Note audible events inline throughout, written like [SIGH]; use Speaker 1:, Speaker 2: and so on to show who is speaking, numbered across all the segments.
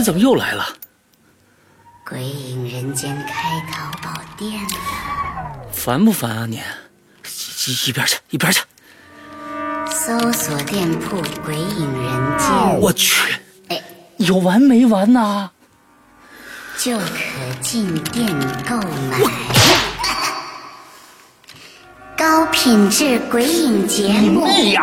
Speaker 1: 你怎么又来了？
Speaker 2: 鬼影人间开淘宝店了，
Speaker 1: 烦不烦啊你？一一边去，一边去！
Speaker 2: 搜索店铺“鬼影人间
Speaker 1: 我去，
Speaker 2: 哎，
Speaker 1: 有完没完呐？”，
Speaker 2: 就可进店购买。高品质鬼影节目，
Speaker 1: 妹呀！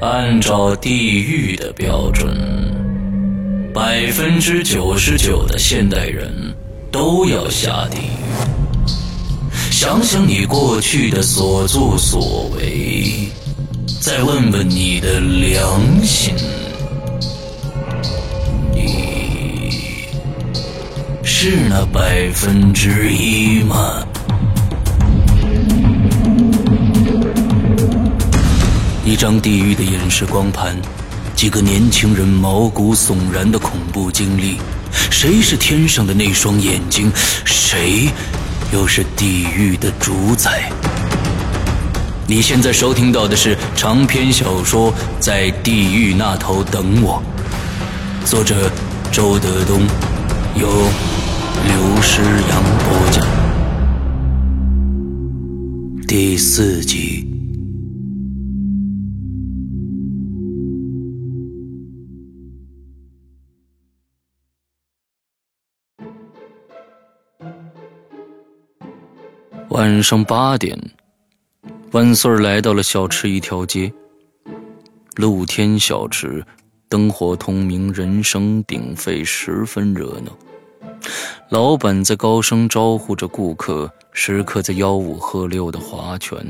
Speaker 3: 按照地狱的标准，百分之九十九的现代人都要下地狱。想想你过去的所作所为，再问问你的良心，你是那百分之一吗？张地狱的演示光盘，几个年轻人毛骨悚然的恐怖经历。谁是天上的那双眼睛？谁又是地狱的主宰？你现在收听到的是长篇小说《在地狱那头等我》，作者周德东，由刘诗阳播讲，第四集。晚上八点，万岁来到了小吃一条街。露天小吃，灯火通明，人声鼎沸，十分热闹。老板在高声招呼着顾客，食客在吆五喝六的划拳。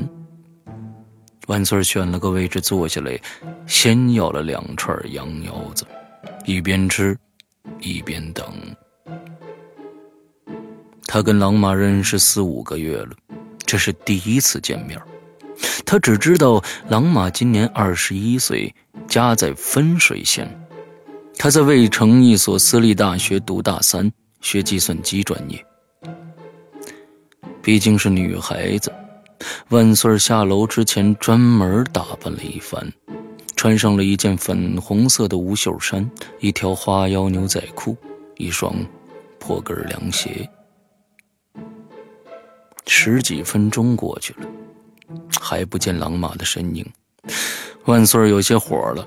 Speaker 3: 万岁选了个位置坐下来，先要了两串羊腰子，一边吃，一边等。他跟郎妈认识四五个月了，这是第一次见面。他只知道郎妈今年二十一岁，家在分水县。他在渭城一所私立大学读大三，学计算机专业。毕竟是女孩子，万岁下楼之前专门打扮了一番，穿上了一件粉红色的无袖衫，一条花腰牛仔裤，一双破跟凉鞋。十几分钟过去了，还不见狼马的身影，万岁儿有些火了，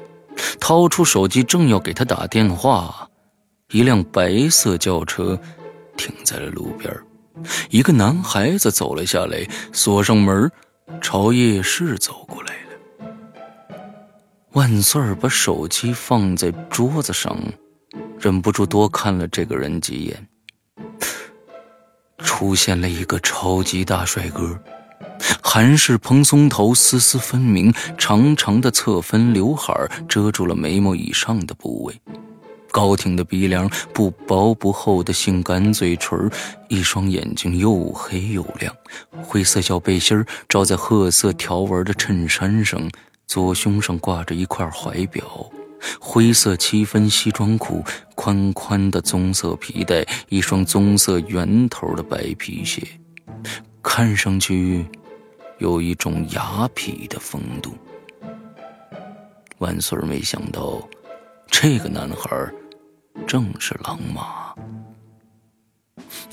Speaker 3: 掏出手机正要给他打电话，一辆白色轿车停在了路边，一个男孩子走了下来，锁上门，朝夜市走过来了。万岁儿把手机放在桌子上，忍不住多看了这个人几眼。出现了一个超级大帅哥，韩式蓬松头，丝丝分明，长长的侧分刘海遮住了眉毛以上的部位，高挺的鼻梁，不薄不厚的性感嘴唇，一双眼睛又黑又亮，灰色小背心罩在褐色条纹的衬衫上，左胸上挂着一块怀表。灰色七分西装裤，宽宽的棕色皮带，一双棕色圆头的白皮鞋，看上去有一种雅痞的风度。万岁儿没想到，这个男孩正是狼马。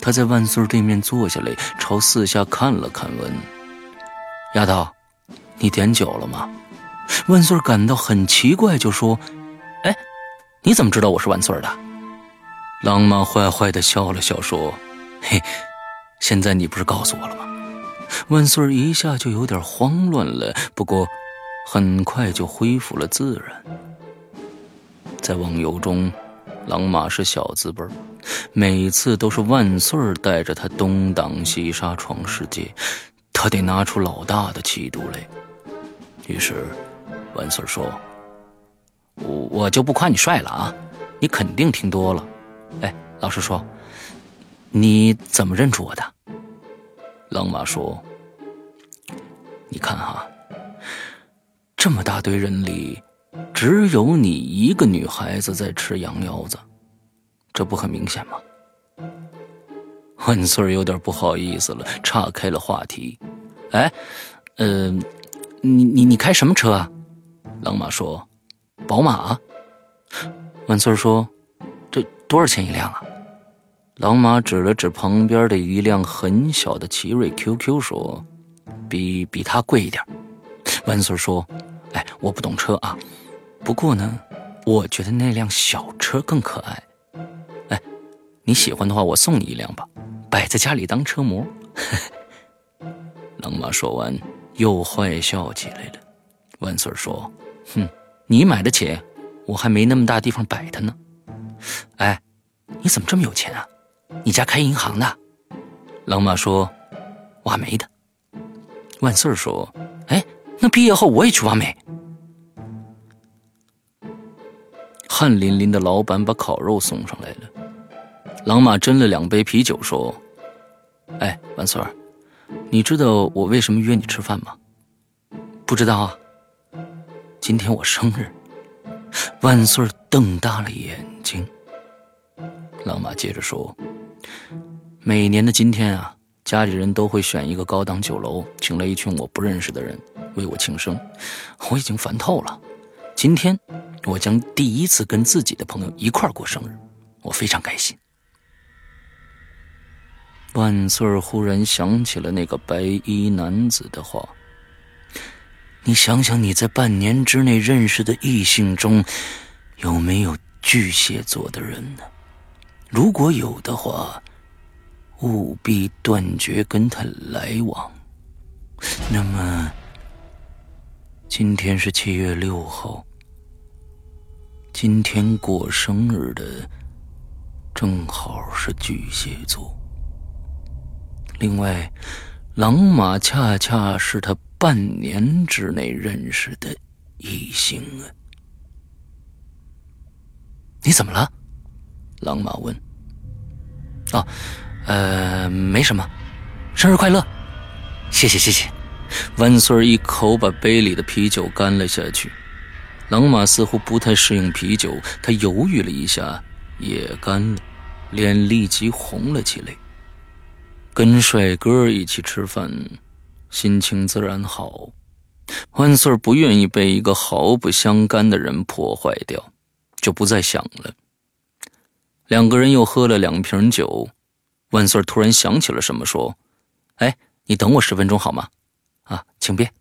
Speaker 3: 他在万岁儿对面坐下来，朝四下看了看，问：“丫头，你点酒了吗？”万岁儿感到很奇怪，就说。哎，你怎么知道我是万岁的？狼妈坏坏的笑了笑，说：“嘿，现在你不是告诉我了吗？”万岁一下就有点慌乱了，不过很快就恢复了自然。在网游中，狼马是小资辈每次都是万岁带着他东挡西杀闯世界，他得拿出老大的气度来。于是，万岁说：“我我就不夸你帅了啊，你肯定听多了。哎，老实说，你怎么认出我的？”狼马说：“你看哈，这么大堆人里，只有你一个女孩子在吃羊腰子，这不很明显吗？”万岁有点不好意思了，岔开了话题。哎，呃，你你你开什么车啊？狼马说：“宝马。”万岁说：“这多少钱一辆啊？”老马指了指旁边的一辆很小的奇瑞 QQ 说：“比比它贵一点。”万岁说：“哎，我不懂车啊，不过呢，我觉得那辆小车更可爱。哎，你喜欢的话，我送你一辆吧。”摆在家里当车模，[LAUGHS] 老马说完又坏笑起来了。万岁说：“哼，你买得起，我还没那么大地方摆它呢。”哎，你怎么这么有钱啊？你家开银行的？狼马说：“挖煤的。”万岁说：“哎，那毕业后我也去挖煤。”汗淋淋的老板把烤肉送上来了。狼马斟了两杯啤酒，说：“哎，万岁儿，你知道我为什么约你吃饭吗？不知道啊。今天我生日。”万岁瞪大了眼睛。老马接着说：“每年的今天啊，家里人都会选一个高档酒楼，请来一群我不认识的人为我庆生。我已经烦透了。今天，我将第一次跟自己的朋友一块过生日，我非常开心。”万岁忽然想起了那个白衣男子的话：“你想想，你在半年之内认识的异性中，有没有巨蟹座的人呢？如果有的话，务必断绝跟他来往。那么，今天是七月六号，今天过生日的正好是巨蟹座。”另外，狼马恰恰是他半年之内认识的异性啊！你怎么了？狼马问。哦，呃，没什么，生日快乐！谢谢谢谢。万岁一口把杯里的啤酒干了下去。狼马似乎不太适应啤酒，他犹豫了一下，也干了，脸立即红了起来。跟帅哥一起吃饭，心情自然好。万岁不愿意被一个毫不相干的人破坏掉，就不再想了。两个人又喝了两瓶酒，万岁突然想起了什么，说：“哎，你等我十分钟好吗？”啊，请便。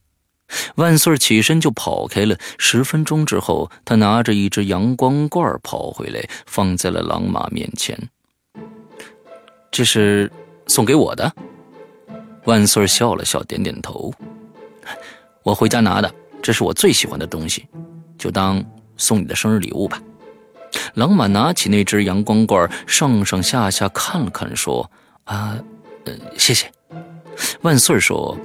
Speaker 3: 万岁起身就跑开了。十分钟之后，他拿着一只阳光罐跑回来，放在了狼马面前。这是。送给我的，万岁笑了笑，点点头。我回家拿的，这是我最喜欢的东西，就当送你的生日礼物吧。狼满拿起那只阳光罐，上上下下看了看，说：“啊，呃，谢谢。”万岁说：“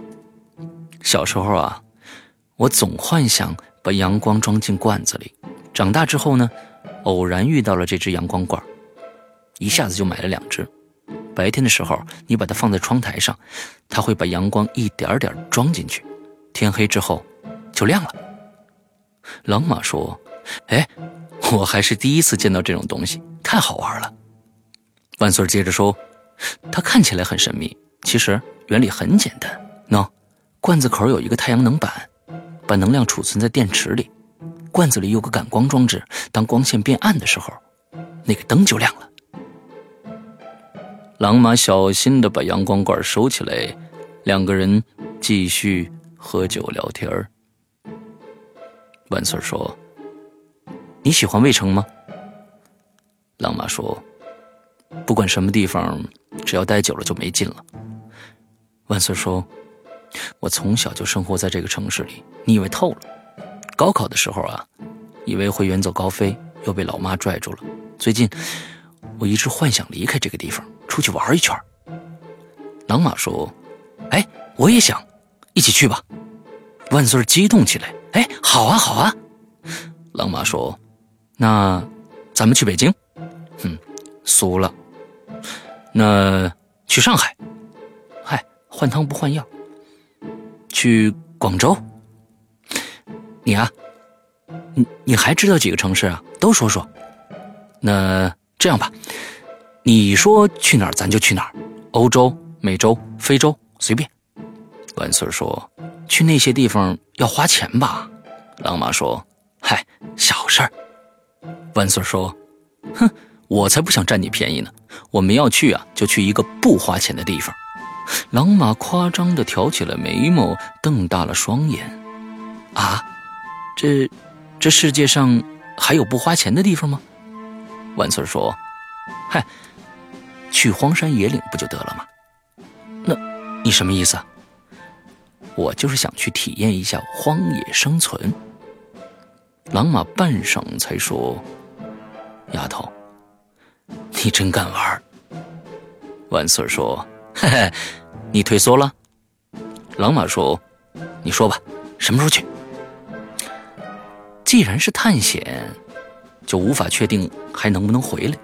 Speaker 3: 小时候啊，我总幻想把阳光装进罐子里，长大之后呢，偶然遇到了这只阳光罐，一下子就买了两只。”白天的时候，你把它放在窗台上，它会把阳光一点点装进去。天黑之后，就亮了。狼马说：“哎，我还是第一次见到这种东西，太好玩了。”万岁接着说：“它看起来很神秘，其实原理很简单。喏，罐子口有一个太阳能板，把能量储存在电池里。罐子里有个感光装置，当光线变暗的时候，那个灯就亮了。”狼马小心的把阳光罐收起来，两个人继续喝酒聊天万岁说：“你喜欢卫城吗？”狼马说：“不管什么地方，只要待久了就没劲了。”万岁说：“我从小就生活在这个城市里，你以为透了？高考的时候啊，以为会远走高飞，又被老妈拽住了。最近，我一直幻想离开这个地方。”出去玩一圈。狼马说：“哎，我也想，一起去吧。”万岁激动起来：“哎，好啊，好啊！”狼马说：“那咱们去北京？哼，俗了。那去上海？嗨，换汤不换药。去广州？你啊，你你还知道几个城市啊？都说说。那这样吧，你说去哪儿，咱就去哪儿。欧洲、美洲、非洲，随便。”万岁说：“去那些地方要花钱吧？”狼马说：“嗨，小事儿。”万岁说：“哼，我才不想占你便宜呢！我们要去啊，就去一个不花钱的地方。”狼马夸张的挑起了眉毛，瞪大了双眼：“啊，这这世界上还有不花钱的地方吗？”万岁说：“嗨，去荒山野岭不就得了吗？那，你什么意思啊？”我就是想去体验一下荒野生存。狼马半晌才说：“丫头，你真敢玩。”万岁说：“嘿嘿，你退缩了。”狼马说：“你说吧，什么时候去？”既然是探险，就无法确定还能不能回来，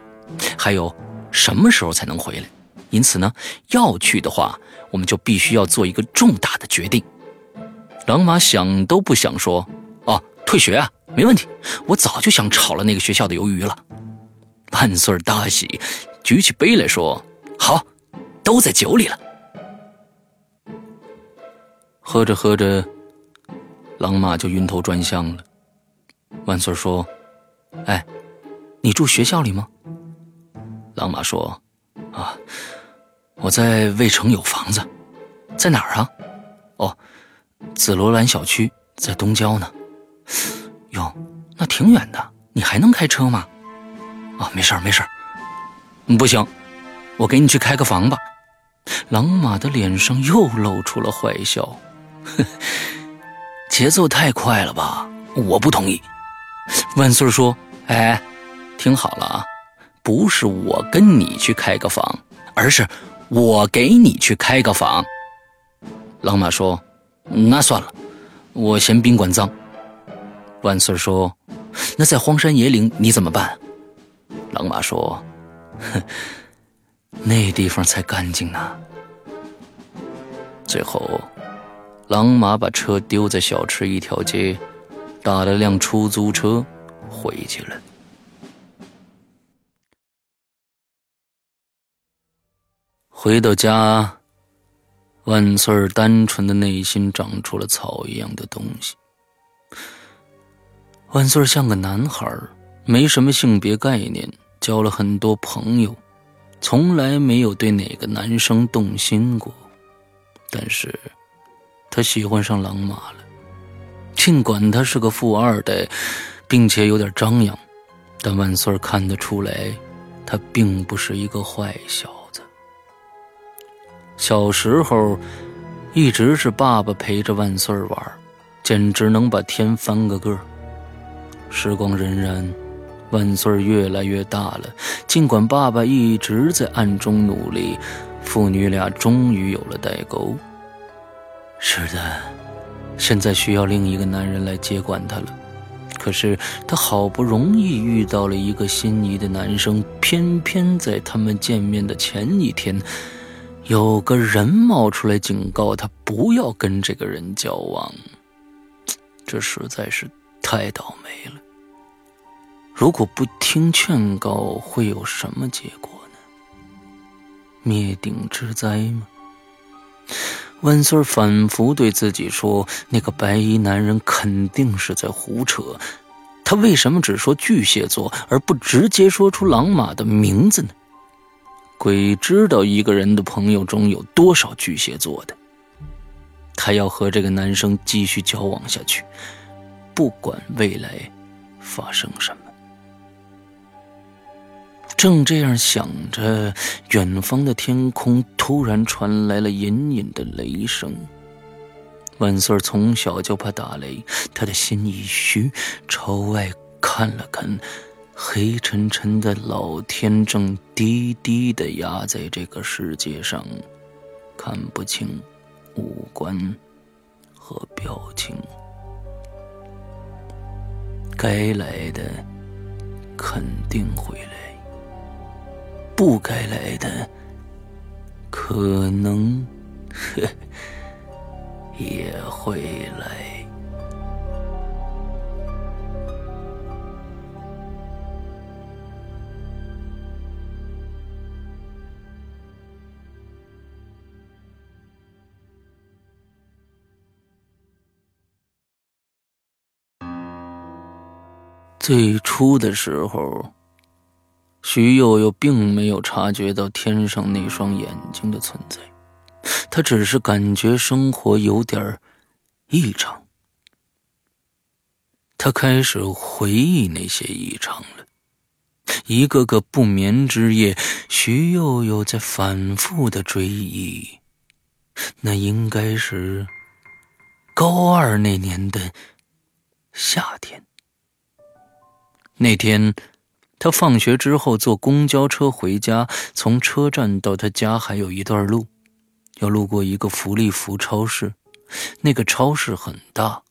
Speaker 3: 还有什么时候才能回来。因此呢，要去的话。我们就必须要做一个重大的决定。狼马想都不想说：“哦，退学啊，没问题，我早就想炒了那个学校的鱿鱼了。”万岁大喜，举起杯来说：“好，都在酒里了。”喝着喝着，狼马就晕头转向了。万岁说：“哎，你住学校里吗？”狼马说：“啊。”我在渭城有房子，在哪儿啊？哦，紫罗兰小区在东郊呢。哟，那挺远的，你还能开车吗？啊，没事儿没事儿。不行，我给你去开个房吧。狼马的脸上又露出了坏笑，[LAUGHS] 节奏太快了吧？我不同意。万岁说：“哎，听好了啊，不是我跟你去开个房，而是……”我给你去开个房，狼马说：“那算了，我嫌宾馆脏。”万岁说：“那在荒山野岭你怎么办？”狼马说：“哼，那地方才干净呢。”最后，狼马把车丢在小吃一条街，打了辆出租车回去了。回到家，万岁儿单纯的内心长出了草一样的东西。万岁儿像个男孩没什么性别概念，交了很多朋友，从来没有对哪个男生动心过。但是，他喜欢上狼马了。尽管他是个富二代，并且有点张扬，但万岁儿看得出来，他并不是一个坏小。小时候，一直是爸爸陪着万岁玩，简直能把天翻个个。时光荏苒，万岁越来越大了。尽管爸爸一直在暗中努力，父女俩终于有了代沟。是的，现在需要另一个男人来接管他了。可是他好不容易遇到了一个心仪的男生，偏偏在他们见面的前一天。有个人冒出来警告他不要跟这个人交往，这实在是太倒霉了。如果不听劝告，会有什么结果呢？灭顶之灾吗？万岁反复对自己说：“那个白衣男人肯定是在胡扯，他为什么只说巨蟹座，而不直接说出狼马的名字呢？”鬼知道一个人的朋友中有多少巨蟹座的。他要和这个男生继续交往下去，不管未来发生什么。正这样想着，远方的天空突然传来了隐隐的雷声。万岁从小就怕打雷，他的心一虚，朝外看了看。黑沉沉的老天正低低的压在这个世界上，看不清五官和表情。该来的肯定会来，不该来的可能 [LAUGHS] 也会来。最初的时候，徐佑佑并没有察觉到天上那双眼睛的存在，他只是感觉生活有点异常。他开始回忆那些异常了，一个个不眠之夜，徐佑佑在反复的追忆。那应该是高二那年的夏天。那天，他放学之后坐公交车回家，从车站到他家还有一段路，要路过一个福利福超市。那个超市很大，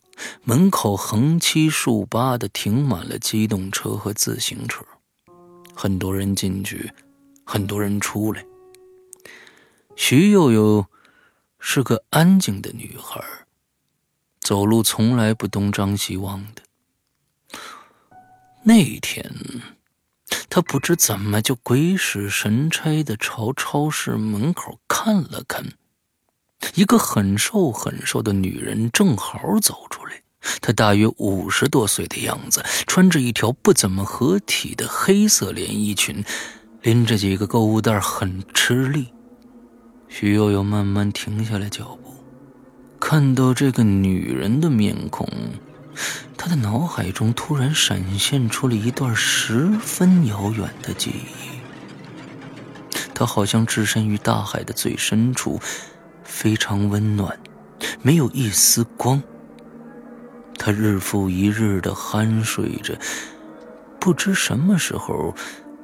Speaker 3: 门口横七竖八的停满了机动车和自行车，很多人进去，很多人出来。徐幼幼是个安静的女孩，走路从来不东张西望的。那天，他不知怎么就鬼使神差的朝超市门口看了看，一个很瘦很瘦的女人正好走出来，她大约五十多岁的样子，穿着一条不怎么合体的黑色连衣裙，拎着几个购物袋，很吃力。徐悠悠慢慢停下了脚步，看到这个女人的面孔。他的脑海中突然闪现出了一段十分遥远的记忆。他好像置身于大海的最深处，非常温暖，没有一丝光。他日复一日的酣睡着，不知什么时候。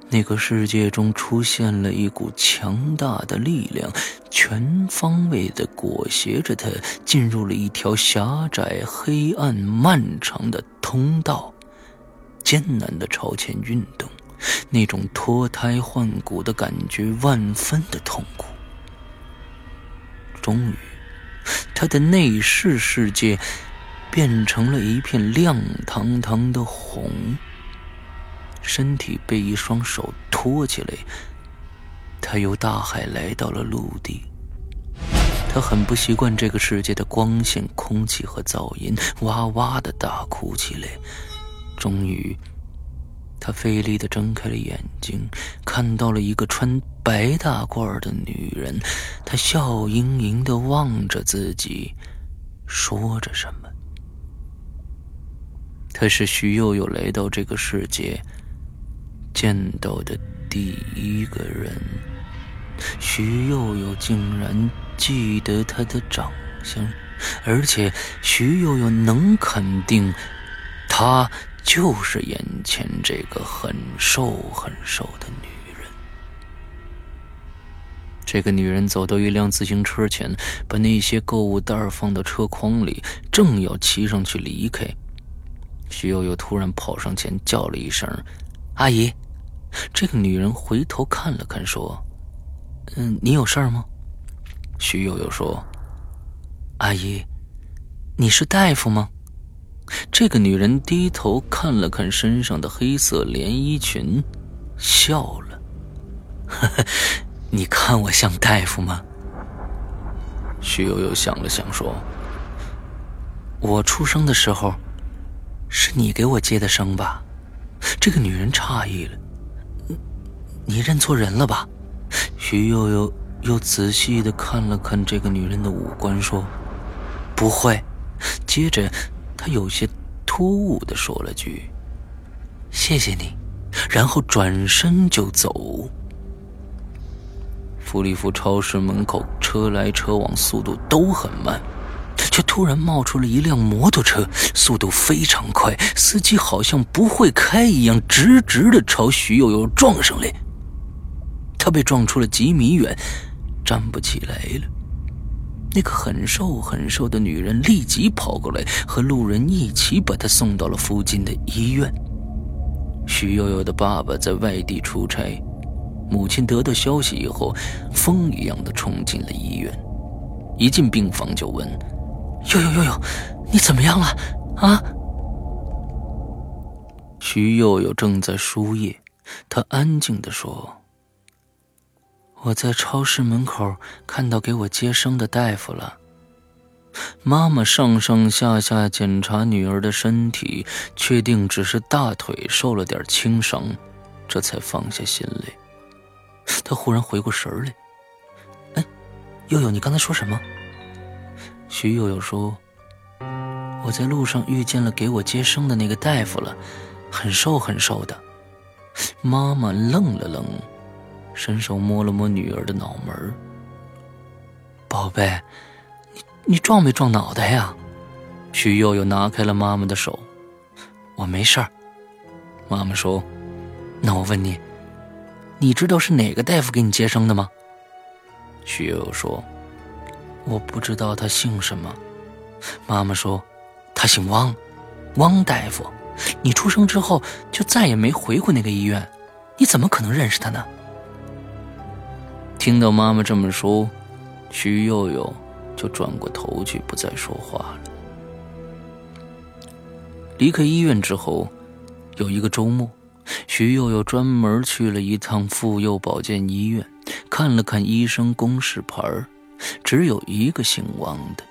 Speaker 3: 那个世界中出现了一股强大的力量，全方位的裹挟着他进入了一条狭窄、黑暗、漫长的通道，艰难的朝前运动，那种脱胎换骨的感觉万分的痛苦。终于，他的内视世界变成了一片亮堂堂的红。身体被一双手托起来，他由大海来到了陆地。他很不习惯这个世界的光线、空气和噪音，哇哇的大哭起来。终于，他费力的睁开了眼睛，看到了一个穿白大褂的女人。她笑盈盈的望着自己，说着什么。她是徐幼幼来到这个世界。见到的第一个人，徐幼幼竟然记得他的长相，而且徐幼幼能肯定，她就是眼前这个很瘦很瘦的女人。这个女人走到一辆自行车前，把那些购物袋放到车筐里，正要骑上去离开，徐悠悠突然跑上前叫了一声：“阿姨。”这个女人回头看了看，说：“嗯，你有事儿吗？”徐悠悠说：“阿姨，你是大夫吗？”这个女人低头看了看身上的黑色连衣裙，笑了：“呵呵，你看我像大夫吗？”徐悠悠想了想，说：“我出生的时候，是你给我接的生吧？”这个女人诧异了。你认错人了吧？徐悠悠又仔细的看了看这个女人的五官，说：“不会。”接着，他有些突兀的说了句：“谢谢你。”然后转身就走。福利福超市门口车来车往，速度都很慢，却突然冒出了一辆摩托车，速度非常快，司机好像不会开一样，直直的朝徐悠悠撞上来。他被撞出了几米远，站不起来了。那个很瘦很瘦的女人立即跑过来，和路人一起把她送到了附近的医院。徐悠悠的爸爸在外地出差，母亲得到消息以后，风一样的冲进了医院，一进病房就问：“悠悠悠悠，你怎么样了？啊？”徐悠悠正在输液，她安静的说。我在超市门口看到给我接生的大夫了。妈妈上上下下检查女儿的身体，确定只是大腿受了点轻伤，这才放下心来。她忽然回过神来，哎，悠悠，你刚才说什么？徐悠悠说：“我在路上遇见了给我接生的那个大夫了，很瘦很瘦的。”妈妈愣了愣。伸手摸了摸女儿的脑门宝贝，你你撞没撞脑袋呀？徐悠悠拿开了妈妈的手，我没事儿。妈妈说：“那我问你，你知道是哪个大夫给你接生的吗？”徐悠悠说：“我不知道他姓什么。”妈妈说：“他姓汪，汪大夫。你出生之后就再也没回过那个医院，你怎么可能认识他呢？”听到妈妈这么说，徐佑佑就转过头去，不再说话了。离开医院之后，有一个周末，徐佑佑专门去了一趟妇幼保健医院，看了看医生公示牌只有一个姓王的。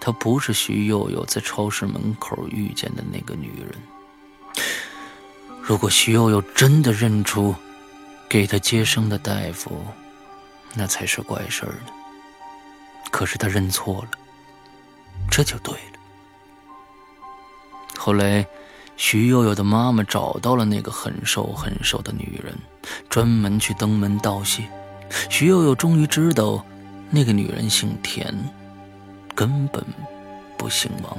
Speaker 3: 她不是徐佑佑在超市门口遇见的那个女人。如果徐佑佑真的认出，给他接生的大夫，那才是怪事儿呢。可是他认错了，这就对了。后来，徐悠悠的妈妈找到了那个很瘦很瘦的女人，专门去登门道谢。徐悠悠终于知道，那个女人姓田，根本不姓王。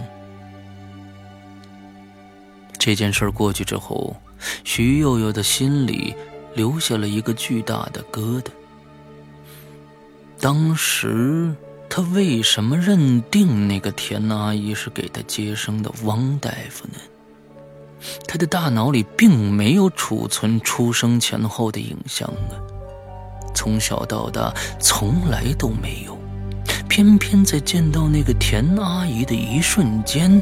Speaker 3: 这件事过去之后，徐悠悠的心里。留下了一个巨大的疙瘩。当时他为什么认定那个田阿姨是给他接生的王大夫呢？他的大脑里并没有储存出生前后的影像啊，从小到大从来都没有。偏偏在见到那个田阿姨的一瞬间。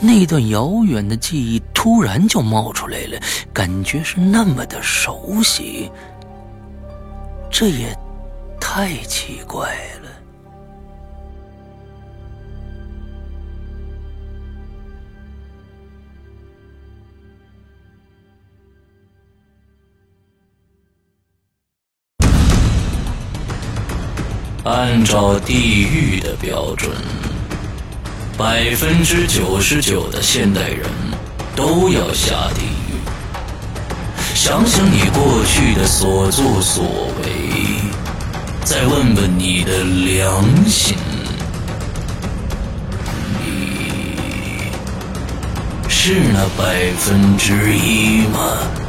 Speaker 3: 那段遥远的记忆突然就冒出来了，感觉是那么的熟悉，这也太奇怪了。按照地狱的标准。百分之九十九的现代人都要下地狱。想想你过去的所作所为，再问问你的良心，你是那百分之一吗？